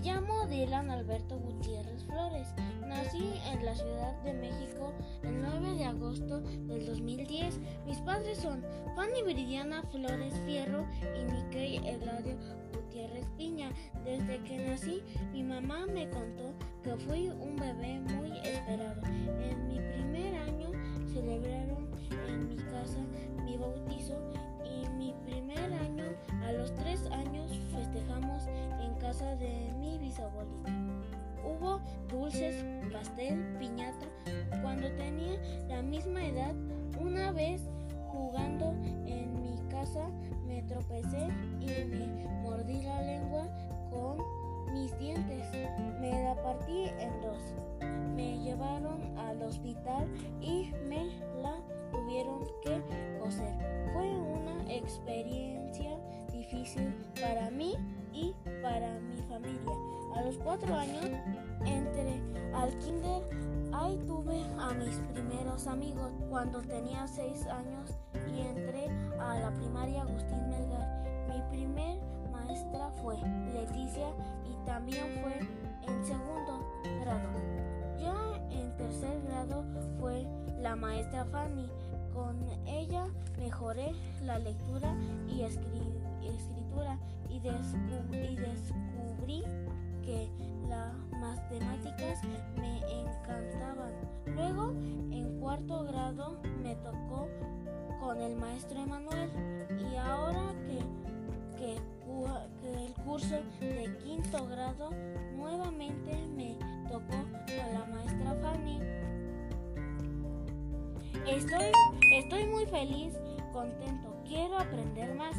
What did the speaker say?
Me llamo Dylan Alberto Gutiérrez Flores. Nací en la Ciudad de México el 9 de agosto del 2010. Mis padres son Fanny Viridiana Flores Fierro y Miquel Eladio Gutiérrez Piña. Desde que nací, mi mamá me contó que fui un bebé muy esperado. En mi primer año celebraron en mi casa mi bautizo y mi primer año a los tres años festejamos casa de mi bisabuelita. Hubo dulces, pastel, piñata. Cuando tenía la misma edad, una vez jugando en mi casa me tropecé y me mordí la lengua con mis dientes. Me la partí en dos. Me llevaron al hospital y me la tuvieron que coser. Fue una experiencia difícil para mí y cuatro años entré al kinder. Ahí tuve a mis primeros amigos cuando tenía seis años y entré a la primaria Agustín Melgar. Mi primer maestra fue Leticia y también fue en segundo grado. Ya en tercer grado fue la maestra Fanny. Con ella mejoré la lectura y escritura y descubrí cuarto grado, me tocó con el maestro Emanuel y ahora que, que, el curso de quinto grado nuevamente me tocó con la maestra Fanny. Estoy, estoy muy feliz, contento, quiero aprender más.